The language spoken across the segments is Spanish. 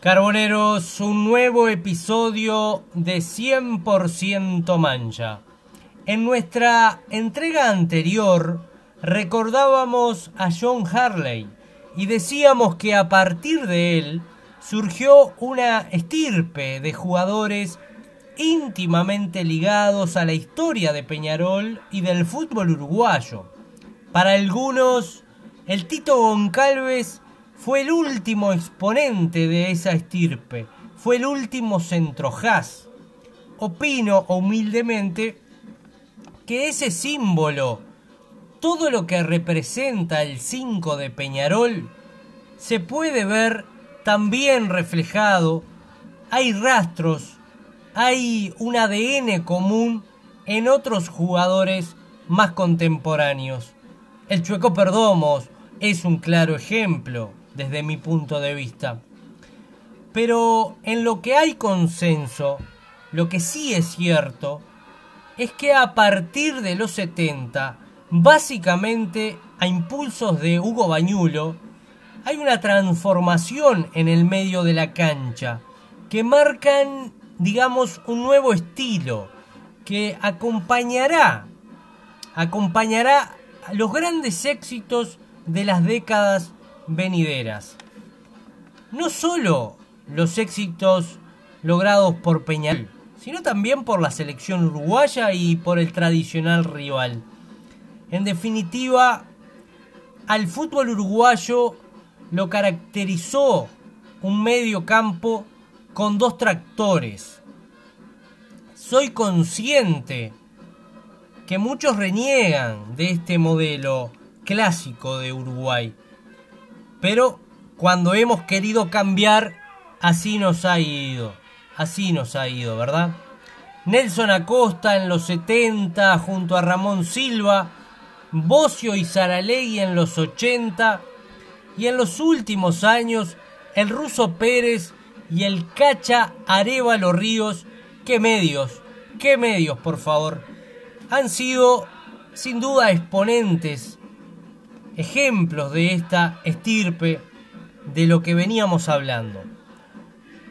Carboneros, un nuevo episodio de 100% Mancha. En nuestra entrega anterior recordábamos a John Harley y decíamos que a partir de él surgió una estirpe de jugadores íntimamente ligados a la historia de Peñarol y del fútbol uruguayo. Para algunos, el Tito Goncalves fue el último exponente de esa estirpe, fue el último centrojaz. Opino humildemente que ese símbolo, todo lo que representa el 5 de Peñarol, se puede ver también reflejado, hay rastros, hay un ADN común en otros jugadores más contemporáneos. El Chueco Perdomos es un claro ejemplo desde mi punto de vista. Pero en lo que hay consenso, lo que sí es cierto, es que a partir de los 70, básicamente a impulsos de Hugo Bañulo, hay una transformación en el medio de la cancha que marcan, digamos, un nuevo estilo que acompañará, acompañará los grandes éxitos de las décadas venideras. No solo los éxitos logrados por Peñarol, sino también por la selección uruguaya y por el tradicional rival. En definitiva, al fútbol uruguayo lo caracterizó un medio campo con dos tractores. Soy consciente que muchos reniegan de este modelo clásico de Uruguay. Pero cuando hemos querido cambiar, así nos ha ido. Así nos ha ido, ¿verdad? Nelson Acosta en los 70 junto a Ramón Silva, Bocio y Saralegui en los 80 y en los últimos años el ruso Pérez y el Cacha Arevalo Ríos. ¿Qué medios? ¿Qué medios, por favor? Han sido sin duda exponentes ejemplos de esta estirpe de lo que veníamos hablando.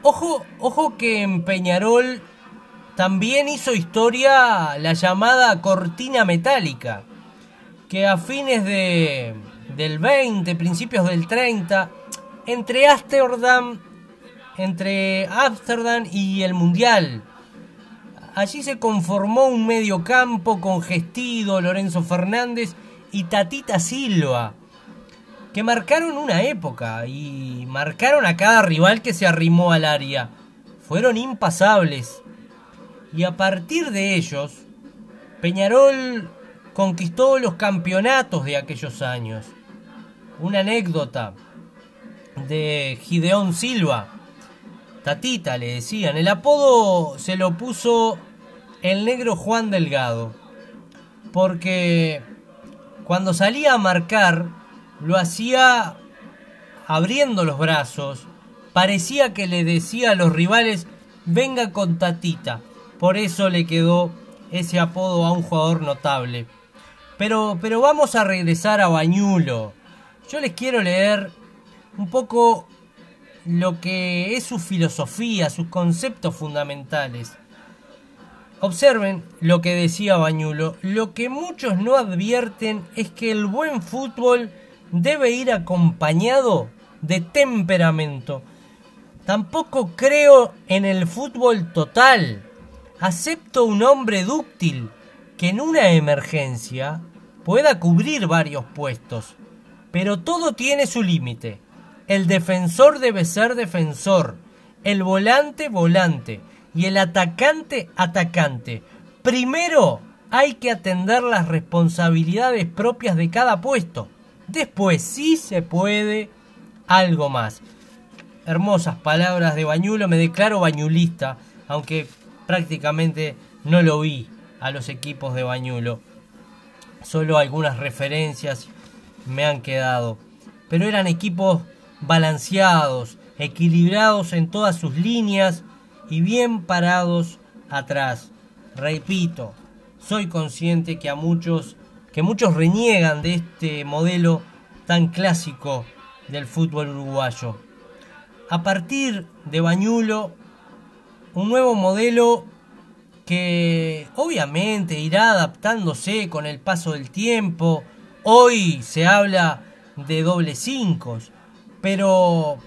Ojo, ojo que en Peñarol también hizo historia la llamada cortina metálica, que a fines de, del 20, principios del 30, entre Amsterdam, entre Amsterdam y el Mundial, allí se conformó un medio campo con Gestido, Lorenzo Fernández y Tatita Silva, que marcaron una época y marcaron a cada rival que se arrimó al área. Fueron impasables. Y a partir de ellos, Peñarol conquistó los campeonatos de aquellos años. Una anécdota de Gideón Silva. Tatita le decían. El apodo se lo puso el negro Juan Delgado. Porque cuando salía a marcar, lo hacía abriendo los brazos. Parecía que le decía a los rivales, venga con tatita. Por eso le quedó ese apodo a un jugador notable. Pero, pero vamos a regresar a Bañulo. Yo les quiero leer un poco lo que es su filosofía, sus conceptos fundamentales. Observen lo que decía Bañulo. Lo que muchos no advierten es que el buen fútbol debe ir acompañado de temperamento. Tampoco creo en el fútbol total. Acepto un hombre dúctil que en una emergencia pueda cubrir varios puestos. Pero todo tiene su límite. El defensor debe ser defensor. El volante, volante y el atacante atacante. Primero hay que atender las responsabilidades propias de cada puesto. Después sí se puede algo más. Hermosas palabras de Bañulo, me declaro bañulista, aunque prácticamente no lo vi a los equipos de Bañulo. Solo algunas referencias me han quedado. Pero eran equipos balanceados, equilibrados en todas sus líneas y bien parados atrás. Repito, soy consciente que a muchos que muchos reniegan de este modelo tan clásico del fútbol uruguayo. a partir de Bañulo un nuevo modelo que obviamente irá adaptándose con el paso del tiempo. Hoy se habla de doble cinco, pero,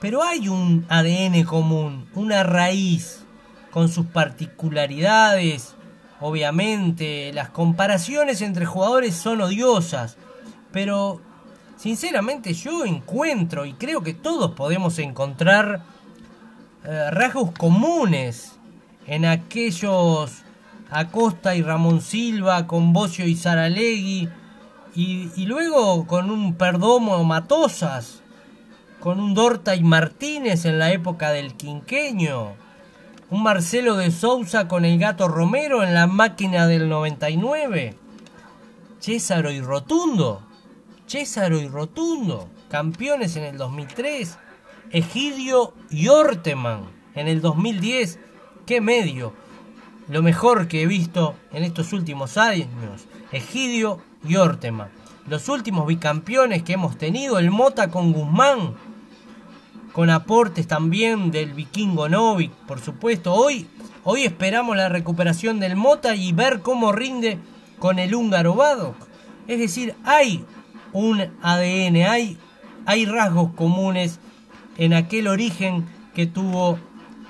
pero hay un ADN común, una raíz con sus particularidades. Obviamente, las comparaciones entre jugadores son odiosas, pero sinceramente yo encuentro y creo que todos podemos encontrar eh, rasgos comunes en aquellos Acosta y Ramón Silva, con Bocio y Saralegui, y, y luego con un Perdomo Matosas, con un Dorta y Martínez en la época del quinqueño, un Marcelo de Sousa con el gato Romero en la máquina del 99, Césaro y Rotundo, Césaro y Rotundo, campeones en el 2003, Egidio y Orteman en el 2010, qué medio, lo mejor que he visto en estos últimos años, Egidio y Orteman. Los últimos bicampeones que hemos tenido, el Mota con Guzmán, con aportes también del vikingo Novik, por supuesto. Hoy, hoy esperamos la recuperación del Mota y ver cómo rinde con el húngaro Badok. Es decir, hay un ADN, hay, hay rasgos comunes en aquel origen que tuvo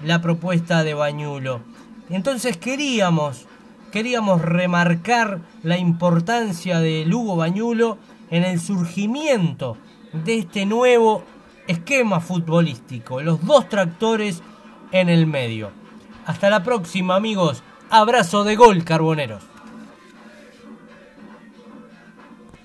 la propuesta de Bañulo. Entonces queríamos, queríamos remarcar la importancia de Lugo Bañulo en el surgimiento de este nuevo esquema futbolístico, los dos tractores en el medio. Hasta la próxima amigos, abrazo de gol carboneros.